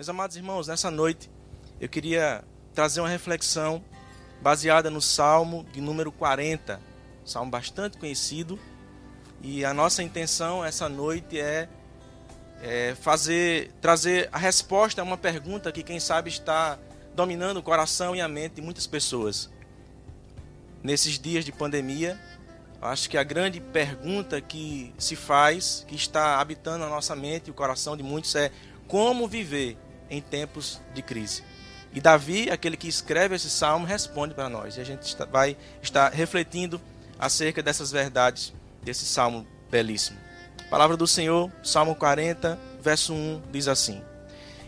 Meus amados irmãos, nessa noite eu queria trazer uma reflexão baseada no Salmo de número 40, salmo bastante conhecido, e a nossa intenção essa noite é, é fazer trazer a resposta a uma pergunta que quem sabe está dominando o coração e a mente de muitas pessoas. Nesses dias de pandemia, Acho que a grande pergunta que se faz, que está habitando a nossa mente e o coração de muitos é como viver em tempos de crise. E Davi, aquele que escreve esse salmo, responde para nós. E a gente vai estar refletindo acerca dessas verdades desse salmo belíssimo. A palavra do Senhor, Salmo 40, verso 1, diz assim: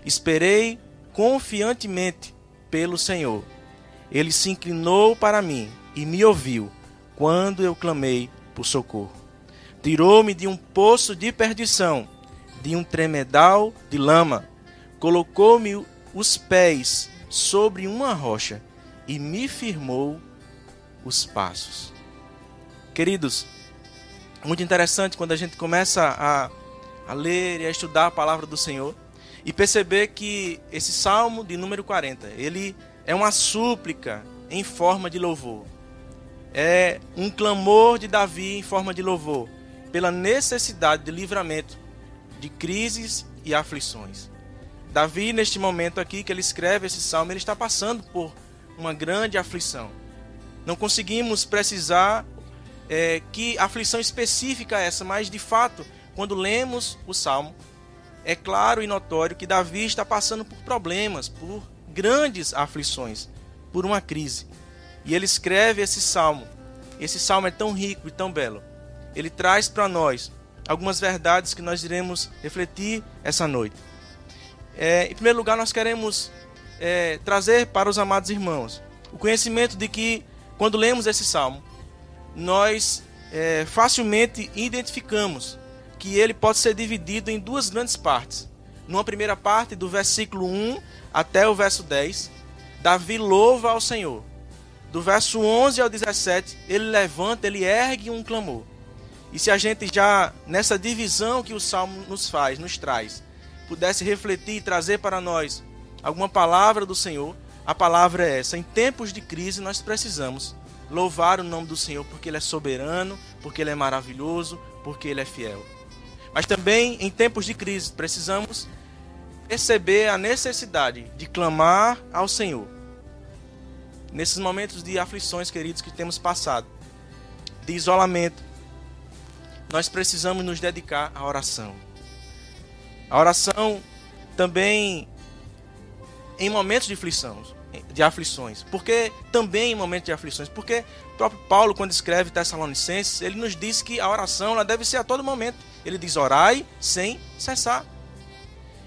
Esperei confiantemente pelo Senhor. Ele se inclinou para mim e me ouviu quando eu clamei por socorro. Tirou-me de um poço de perdição, de um tremedal de lama. Colocou-me os pés sobre uma rocha e me firmou os passos. Queridos, muito interessante quando a gente começa a, a ler e a estudar a palavra do Senhor e perceber que esse salmo de número 40, ele é uma súplica em forma de louvor é um clamor de Davi em forma de louvor, pela necessidade de livramento de crises e aflições. Davi, neste momento aqui que ele escreve esse salmo, ele está passando por uma grande aflição. Não conseguimos precisar é, que aflição específica é essa, mas de fato, quando lemos o salmo, é claro e notório que Davi está passando por problemas, por grandes aflições, por uma crise. E ele escreve esse salmo. Esse salmo é tão rico e tão belo. Ele traz para nós algumas verdades que nós iremos refletir essa noite. É, em primeiro lugar, nós queremos é, trazer para os amados irmãos o conhecimento de que, quando lemos esse salmo, nós é, facilmente identificamos que ele pode ser dividido em duas grandes partes. Numa primeira parte, do versículo 1 até o verso 10, Davi louva ao Senhor do verso 11 ao 17, ele levanta, ele ergue um clamor. E se a gente já, nessa divisão que o Salmo nos faz, nos traz, pudesse refletir e trazer para nós alguma palavra do Senhor, a palavra é essa. Em tempos de crise, nós precisamos louvar o nome do Senhor porque Ele é soberano, porque Ele é maravilhoso, porque Ele é fiel. Mas também, em tempos de crise, precisamos perceber a necessidade de clamar ao Senhor nesses momentos de aflições, queridos, que temos passado, de isolamento, nós precisamos nos dedicar à oração. A oração também em momentos de aflição, de aflições. Porque também em momentos de aflições, porque o próprio Paulo quando escreve Tessalonicenses, ele nos diz que a oração ela deve ser a todo momento. Ele diz: "Orai sem cessar".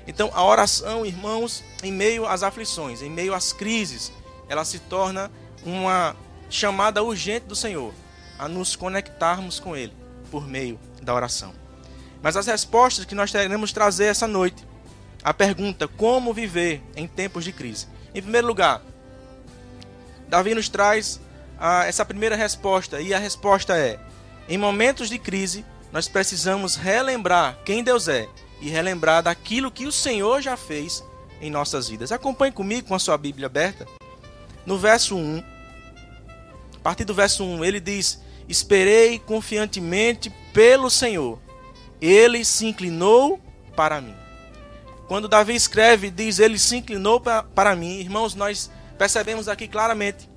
Então, a oração, irmãos, em meio às aflições, em meio às crises, ela se torna uma chamada urgente do Senhor a nos conectarmos com Ele por meio da oração. Mas as respostas que nós teremos trazer essa noite, a pergunta como viver em tempos de crise. Em primeiro lugar, Davi nos traz a, essa primeira resposta e a resposta é: em momentos de crise nós precisamos relembrar quem Deus é e relembrar daquilo que o Senhor já fez em nossas vidas. Acompanhe comigo com a sua Bíblia aberta no verso 1, a partir do verso 1, ele diz: Esperei confiantemente pelo Senhor, ele se inclinou para mim. Quando Davi escreve, diz: Ele se inclinou para mim. Irmãos, nós percebemos aqui claramente,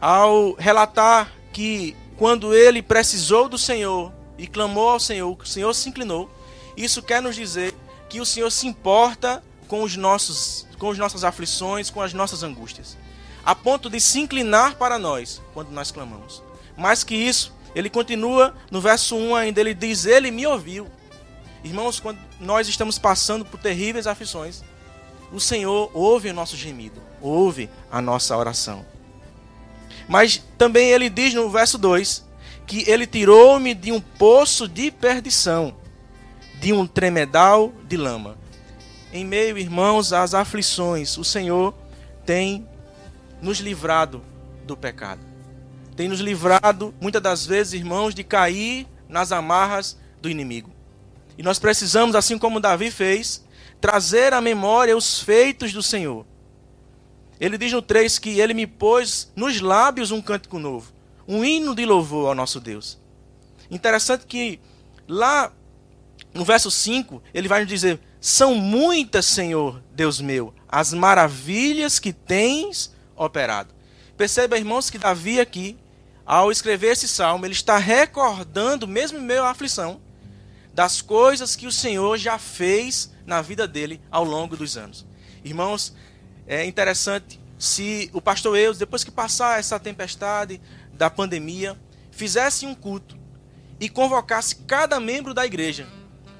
ao relatar que quando ele precisou do Senhor e clamou ao Senhor, o Senhor se inclinou. Isso quer nos dizer que o Senhor se importa com os nossos com as nossas aflições, com as nossas angústias a ponto de se inclinar para nós quando nós clamamos. Mais que isso, ele continua no verso 1 ainda, ele diz: Ele me ouviu. Irmãos, quando nós estamos passando por terríveis aflições, o Senhor ouve o nosso gemido, ouve a nossa oração. Mas também ele diz no verso 2 que ele tirou-me de um poço de perdição, de um tremedal de lama. Em meio, irmãos, às aflições, o Senhor tem nos livrado do pecado. Tem nos livrado, muitas das vezes, irmãos, de cair nas amarras do inimigo. E nós precisamos, assim como Davi fez, trazer à memória os feitos do Senhor. Ele diz no 3 que ele me pôs nos lábios um cântico novo, um hino de louvor ao nosso Deus. Interessante que lá no verso 5, ele vai nos dizer: São muitas, Senhor, Deus meu, as maravilhas que tens operado. Perceba, irmãos, que Davi aqui, ao escrever esse salmo, ele está recordando, mesmo em meio à aflição, das coisas que o Senhor já fez na vida dele ao longo dos anos. Irmãos, é interessante se o pastor Eus, depois que passar essa tempestade da pandemia, fizesse um culto e convocasse cada membro da igreja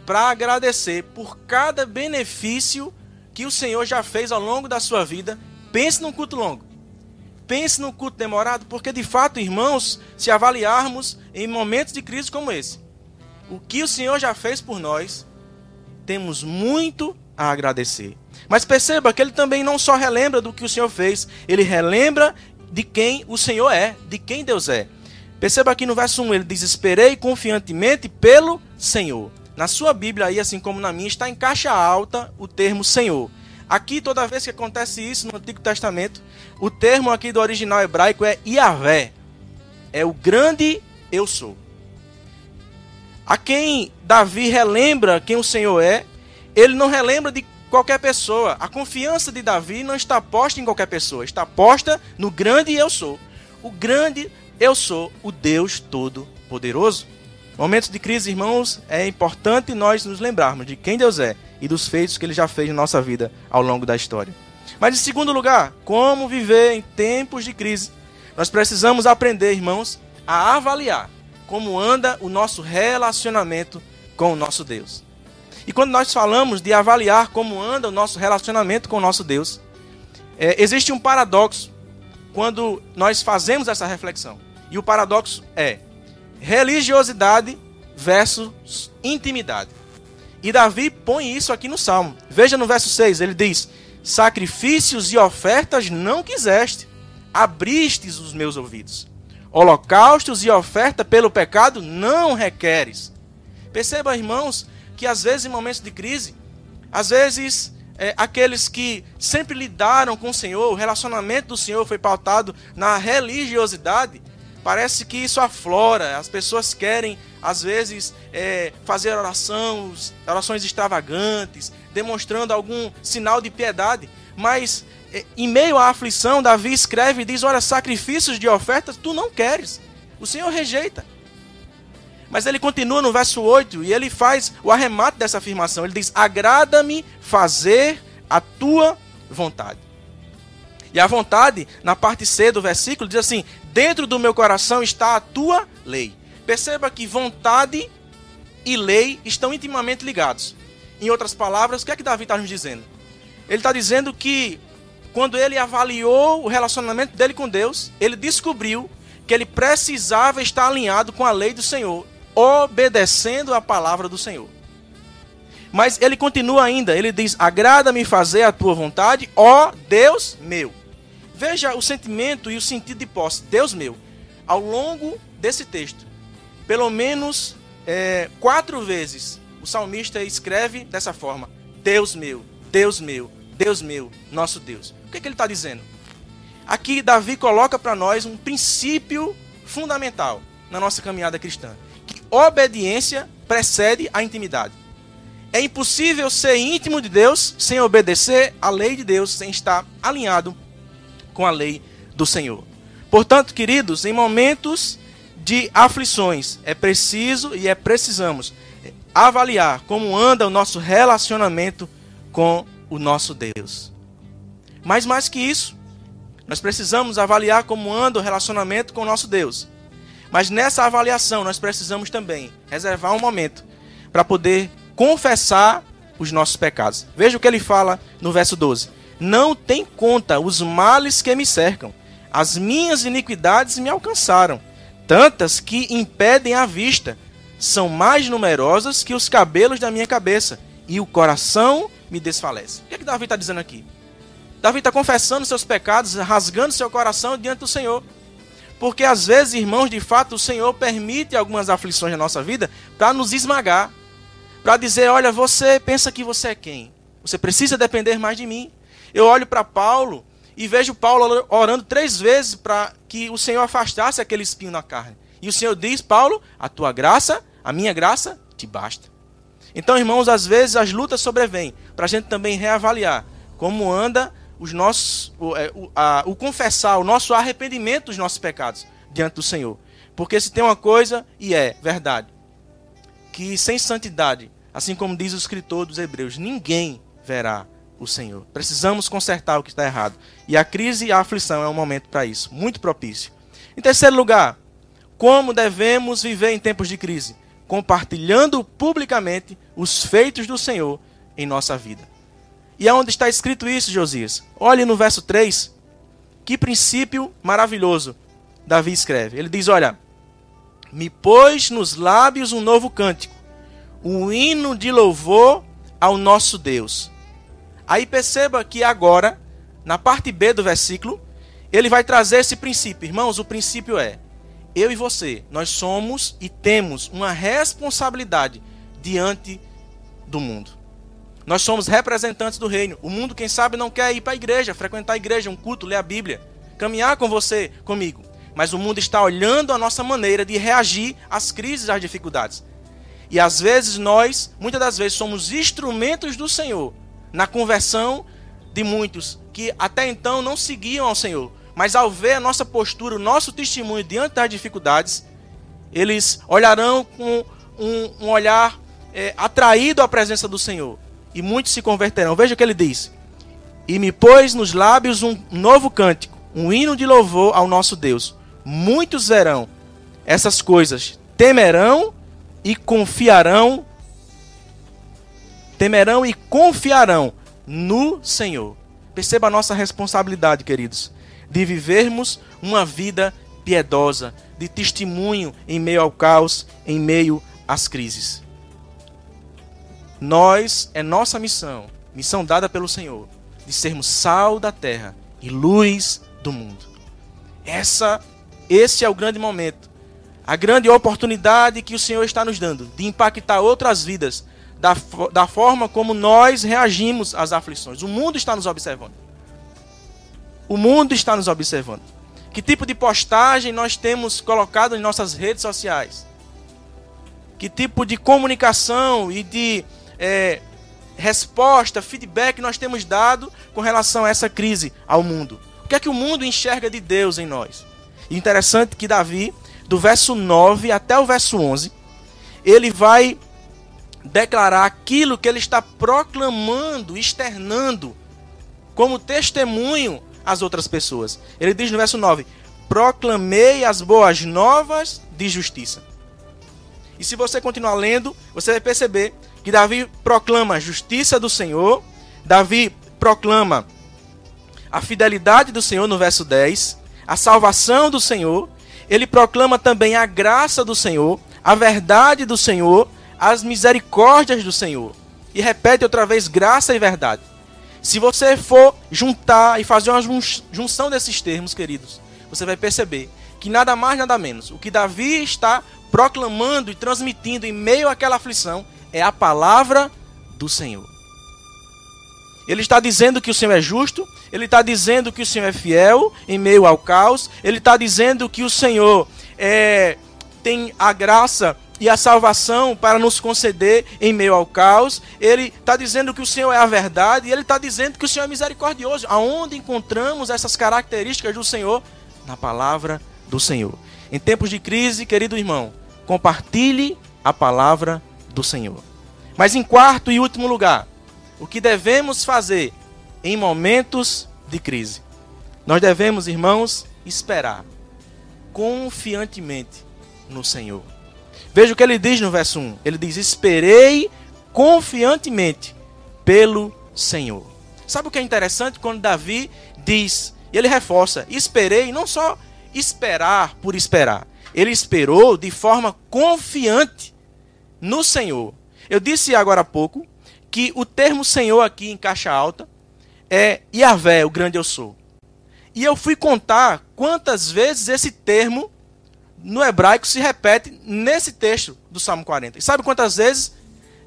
para agradecer por cada benefício que o Senhor já fez ao longo da sua vida. Pense num culto longo. Pense no culto demorado, porque de fato, irmãos, se avaliarmos em momentos de crise como esse, o que o Senhor já fez por nós, temos muito a agradecer. Mas perceba que ele também não só relembra do que o Senhor fez, ele relembra de quem o Senhor é, de quem Deus é. Perceba aqui no verso 1, ele diz: Esperei confiantemente pelo Senhor. Na sua Bíblia, aí, assim como na minha, está em caixa alta o termo Senhor. Aqui, toda vez que acontece isso no Antigo Testamento, o termo aqui do original hebraico é Yahvé. É o grande eu sou. A quem Davi relembra quem o Senhor é, ele não relembra de qualquer pessoa. A confiança de Davi não está posta em qualquer pessoa, está posta no grande eu sou. O grande eu sou, o Deus Todo-Poderoso. Momentos de crise, irmãos, é importante nós nos lembrarmos de quem Deus é e dos feitos que ele já fez na nossa vida ao longo da história. Mas em segundo lugar, como viver em tempos de crise? Nós precisamos aprender, irmãos, a avaliar como anda o nosso relacionamento com o nosso Deus. E quando nós falamos de avaliar como anda o nosso relacionamento com o nosso Deus, é, existe um paradoxo quando nós fazemos essa reflexão. E o paradoxo é religiosidade versus intimidade. E Davi põe isso aqui no Salmo. Veja no verso 6, ele diz: Sacrifícios e ofertas não quiseste, abristes os meus ouvidos. Holocaustos e oferta pelo pecado não requeres. Perceba, irmãos, que às vezes em momentos de crise, às vezes é, aqueles que sempre lidaram com o Senhor, o relacionamento do Senhor foi pautado na religiosidade, parece que isso aflora. As pessoas querem às vezes é, fazer orações, orações extravagantes, demonstrando algum sinal de piedade, mas é, em meio à aflição, Davi escreve e diz: Olha, sacrifícios de ofertas tu não queres, o Senhor rejeita. Mas ele continua no verso 8 e ele faz o arremate dessa afirmação. Ele diz: Agrada-me fazer a tua vontade. E a vontade, na parte C do versículo, diz assim: Dentro do meu coração está a tua lei. Perceba que vontade e lei estão intimamente ligados. Em outras palavras, o que é que Davi está nos dizendo? Ele está dizendo que quando ele avaliou o relacionamento dele com Deus, ele descobriu que ele precisava estar alinhado com a lei do Senhor, obedecendo a palavra do Senhor. Mas ele continua ainda, ele diz: Agrada-me fazer a tua vontade, ó Deus meu. Veja o sentimento e o sentido de posse, Deus meu. Ao longo desse texto, pelo menos é, quatro vezes o salmista escreve dessa forma: Deus meu, Deus meu, Deus meu, nosso Deus. O que, é que ele está dizendo? Aqui Davi coloca para nós um princípio fundamental na nossa caminhada cristã: que obediência precede a intimidade. É impossível ser íntimo de Deus sem obedecer à lei de Deus, sem estar alinhado com a lei do Senhor. Portanto, queridos, em momentos de aflições. É preciso e é precisamos avaliar como anda o nosso relacionamento com o nosso Deus. Mas mais que isso, nós precisamos avaliar como anda o relacionamento com o nosso Deus. Mas nessa avaliação nós precisamos também reservar um momento para poder confessar os nossos pecados. Veja o que ele fala no verso 12: Não tem conta os males que me cercam, as minhas iniquidades me alcançaram tantas que impedem a vista. São mais numerosas que os cabelos da minha cabeça, e o coração me desfalece. O que, é que Davi está dizendo aqui? Davi está confessando seus pecados, rasgando seu coração diante do Senhor. Porque às vezes, irmãos, de fato, o Senhor permite algumas aflições na nossa vida para nos esmagar. Para dizer, olha, você pensa que você é quem? Você precisa depender mais de mim. Eu olho para Paulo e vejo Paulo orando três vezes para que o Senhor afastasse aquele espinho na carne. E o Senhor diz, Paulo, a tua graça, a minha graça, te basta. Então, irmãos, às vezes as lutas sobrevêm para a gente também reavaliar como anda os nossos, o, é, o, a, o confessar, o nosso arrependimento dos nossos pecados diante do Senhor. Porque se tem uma coisa, e é verdade, que sem santidade, assim como diz o escritor dos Hebreus, ninguém verá o Senhor. Precisamos consertar o que está errado. E a crise e a aflição é um momento para isso, muito propício. Em terceiro lugar, como devemos viver em tempos de crise? Compartilhando publicamente os feitos do Senhor em nossa vida. E aonde está escrito isso, Josias? Olhe no verso 3. Que princípio maravilhoso Davi escreve. Ele diz: Olha, me pôs nos lábios um novo cântico, um hino de louvor ao nosso Deus. Aí perceba que agora, na parte B do versículo, ele vai trazer esse princípio. Irmãos, o princípio é: eu e você, nós somos e temos uma responsabilidade diante do mundo. Nós somos representantes do reino. O mundo, quem sabe, não quer ir para a igreja, frequentar a igreja, um culto, ler a Bíblia, caminhar com você, comigo. Mas o mundo está olhando a nossa maneira de reagir às crises, às dificuldades. E às vezes nós, muitas das vezes, somos instrumentos do Senhor na conversão de muitos que até então não seguiam ao Senhor. Mas ao ver a nossa postura, o nosso testemunho diante das dificuldades, eles olharão com um, um olhar é, atraído à presença do Senhor e muitos se converterão. Veja o que ele diz: E me pôs nos lábios um novo cântico, um hino de louvor ao nosso Deus. Muitos verão essas coisas, temerão e confiarão. Temerão e confiarão no Senhor. Perceba a nossa responsabilidade, queridos, de vivermos uma vida piedosa, de testemunho em meio ao caos, em meio às crises. Nós, é nossa missão, missão dada pelo Senhor, de sermos sal da terra e luz do mundo. Essa, esse é o grande momento, a grande oportunidade que o Senhor está nos dando de impactar outras vidas da, da forma como nós reagimos às aflições. O mundo está nos observando. O mundo está nos observando. Que tipo de postagem nós temos colocado em nossas redes sociais? Que tipo de comunicação e de é, resposta, feedback nós temos dado com relação a essa crise ao mundo? O que é que o mundo enxerga de Deus em nós? Interessante que Davi, do verso 9 até o verso 11, ele vai declarar aquilo que ele está proclamando, externando, como testemunho às outras pessoas. Ele diz no verso 9: Proclamei as boas novas de justiça. E se você continuar lendo, você vai perceber que Davi proclama a justiça do Senhor, Davi proclama a fidelidade do Senhor no verso 10, a salvação do Senhor, ele proclama também a graça do Senhor, a verdade do Senhor, as misericórdias do Senhor. E repete outra vez graça e verdade. Se você for juntar e fazer uma junção desses termos, queridos, você vai perceber que nada mais, nada menos, o que Davi está proclamando e transmitindo em meio àquela aflição é a palavra do Senhor. Ele está dizendo que o Senhor é justo, ele está dizendo que o Senhor é fiel em meio ao caos, ele está dizendo que o Senhor é, tem a graça e a salvação para nos conceder em meio ao caos. Ele está dizendo que o Senhor é a verdade e ele está dizendo que o Senhor é misericordioso. Aonde encontramos essas características do Senhor? Na palavra do Senhor. Em tempos de crise, querido irmão, compartilhe a palavra do Senhor. Mas em quarto e último lugar, o que devemos fazer em momentos de crise? Nós devemos, irmãos, esperar confiantemente no Senhor. Veja o que ele diz no verso 1. Ele diz: Esperei confiantemente pelo Senhor. Sabe o que é interessante quando Davi diz, e ele reforça: Esperei, não só esperar por esperar. Ele esperou de forma confiante no Senhor. Eu disse agora há pouco que o termo Senhor aqui em caixa alta é Yahvé, o grande eu sou. E eu fui contar quantas vezes esse termo no hebraico se repete nesse texto do Salmo 40. E sabe quantas vezes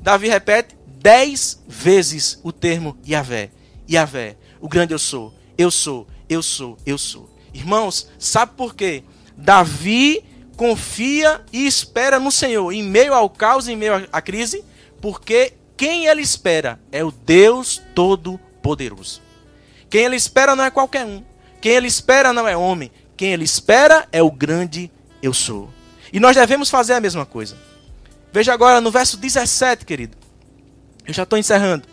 Davi repete? dez vezes o termo Yahvé. Yahvé, o grande eu sou, eu sou, eu sou, eu sou. Irmãos, sabe por quê? Davi confia e espera no Senhor em meio ao caos, em meio à crise, porque quem ele espera é o Deus Todo-Poderoso. Quem ele espera não é qualquer um. Quem ele espera não é homem. Quem ele espera é o grande eu sou. E nós devemos fazer a mesma coisa. Veja agora no verso 17, querido. Eu já estou encerrando.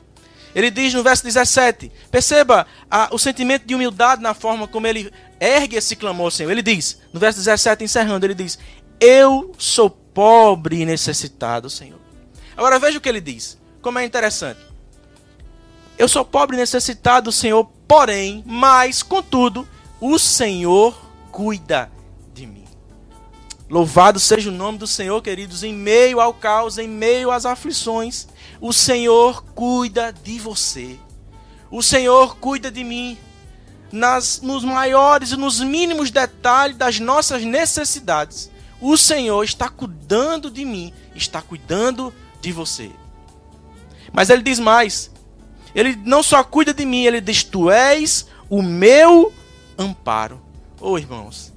Ele diz no verso 17: perceba a, o sentimento de humildade na forma como ele ergue esse clamor, Senhor. Ele diz, no verso 17, encerrando, ele diz: Eu sou pobre e necessitado, Senhor. Agora veja o que ele diz, como é interessante. Eu sou pobre e necessitado, Senhor, porém, mas, contudo, o Senhor cuida. Louvado seja o nome do Senhor, queridos, em meio ao caos, em meio às aflições, o Senhor cuida de você. O Senhor cuida de mim nas, nos maiores e nos mínimos detalhes das nossas necessidades. O Senhor está cuidando de mim, está cuidando de você. Mas ele diz mais: ele não só cuida de mim, ele diz: Tu és o meu amparo. Oh, irmãos,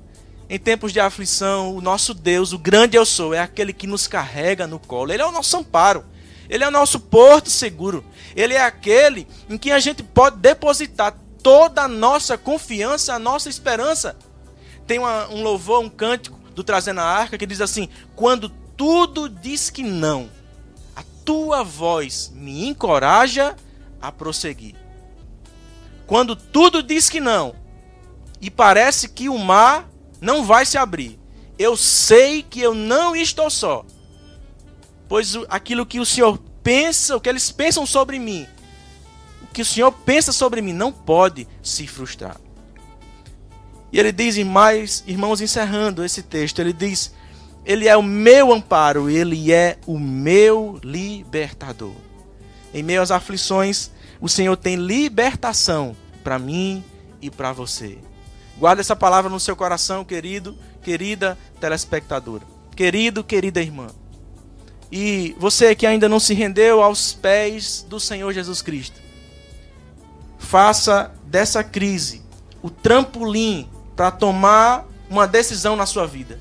em tempos de aflição, o nosso Deus, o grande eu sou, é aquele que nos carrega no colo. Ele é o nosso amparo. Ele é o nosso porto seguro. Ele é aquele em que a gente pode depositar toda a nossa confiança, a nossa esperança. Tem uma, um louvor, um cântico do Trazendo a Arca que diz assim: Quando tudo diz que não, a tua voz me encoraja a prosseguir. Quando tudo diz que não, e parece que o mar não vai se abrir, eu sei que eu não estou só, pois aquilo que o Senhor pensa, o que eles pensam sobre mim, o que o Senhor pensa sobre mim, não pode se frustrar. E ele diz mais, irmãos, encerrando esse texto, ele diz: Ele é o meu amparo, ele é o meu libertador. Em meio às aflições, o Senhor tem libertação para mim e para você. Guarda essa palavra no seu coração, querido, querida telespectadora. Querido, querida irmã. E você que ainda não se rendeu aos pés do Senhor Jesus Cristo. Faça dessa crise o trampolim para tomar uma decisão na sua vida.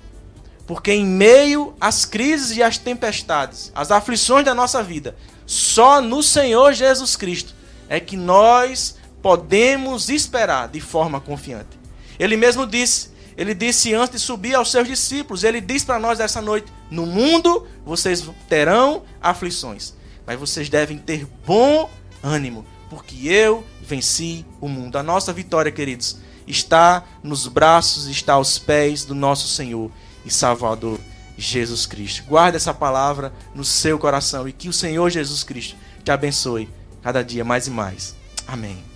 Porque em meio às crises e às tempestades, às aflições da nossa vida, só no Senhor Jesus Cristo é que nós podemos esperar de forma confiante. Ele mesmo disse, ele disse antes de subir aos seus discípulos, ele disse para nós essa noite: No mundo vocês terão aflições, mas vocês devem ter bom ânimo, porque eu venci o mundo. A nossa vitória, queridos, está nos braços, está aos pés do nosso Senhor e Salvador Jesus Cristo. Guarde essa palavra no seu coração e que o Senhor Jesus Cristo te abençoe cada dia mais e mais. Amém.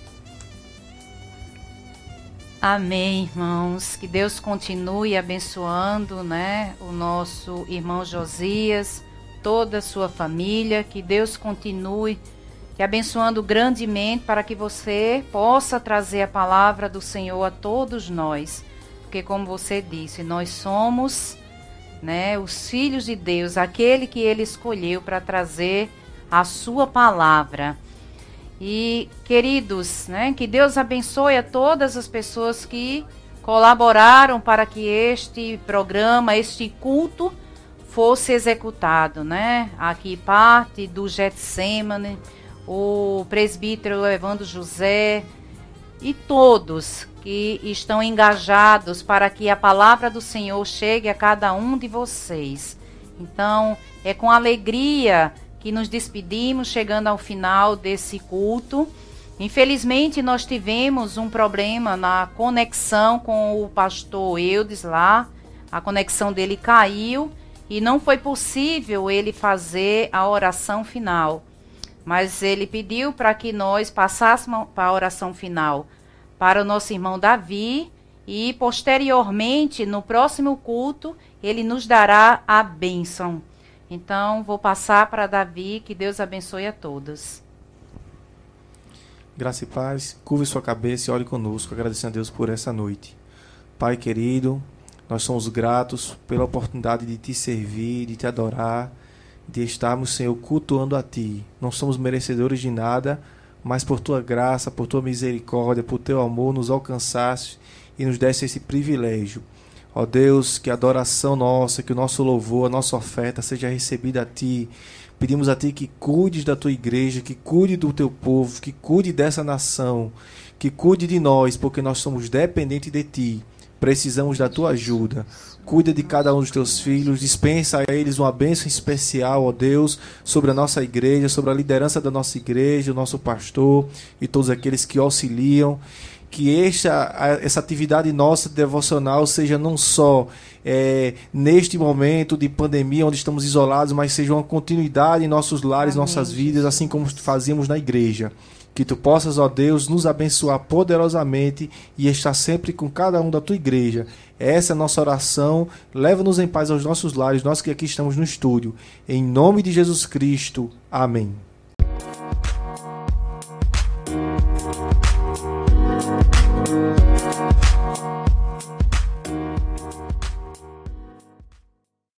Amém, irmãos. Que Deus continue abençoando, né, o nosso irmão Josias, toda a sua família. Que Deus continue te abençoando grandemente para que você possa trazer a palavra do Senhor a todos nós. Porque como você disse, nós somos, né, os filhos de Deus, aquele que ele escolheu para trazer a sua palavra. E queridos, né, que Deus abençoe a todas as pessoas que colaboraram para que este programa, este culto fosse executado, né? Aqui parte do Getsemane, o presbítero Evandro José e todos que estão engajados para que a palavra do Senhor chegue a cada um de vocês. Então, é com alegria que nos despedimos, chegando ao final desse culto. Infelizmente, nós tivemos um problema na conexão com o pastor Eudes lá. A conexão dele caiu e não foi possível ele fazer a oração final. Mas ele pediu para que nós passássemos para a oração final para o nosso irmão Davi e posteriormente, no próximo culto, ele nos dará a bênção. Então, vou passar para Davi, que Deus abençoe a todos. Graça e paz, curve sua cabeça e ore conosco, agradecendo a Deus por essa noite. Pai querido, nós somos gratos pela oportunidade de te servir, de te adorar, de estarmos, Senhor, cultuando a Ti. Não somos merecedores de nada, mas por Tua graça, por Tua misericórdia, por Teu amor, nos alcançaste e nos desse esse privilégio. Ó Deus, que a adoração nossa, que o nosso louvor, a nossa oferta seja recebida a Ti. Pedimos a Ti que cuides da Tua igreja, que cuide do Teu povo, que cuide dessa nação, que cuide de nós, porque nós somos dependentes de Ti. Precisamos da Tua ajuda. Cuida de cada um dos teus filhos, dispensa a eles uma bênção especial, ó Deus, sobre a nossa igreja, sobre a liderança da nossa igreja, o nosso pastor e todos aqueles que auxiliam. Que esta, essa atividade nossa devocional seja não só é, neste momento de pandemia, onde estamos isolados, mas seja uma continuidade em nossos lares, Amém. nossas vidas, assim como fazíamos na igreja. Que tu possas, ó Deus, nos abençoar poderosamente e estar sempre com cada um da tua igreja. Essa é a nossa oração. Leva-nos em paz aos nossos lares, nós que aqui estamos no estúdio. Em nome de Jesus Cristo. Amém.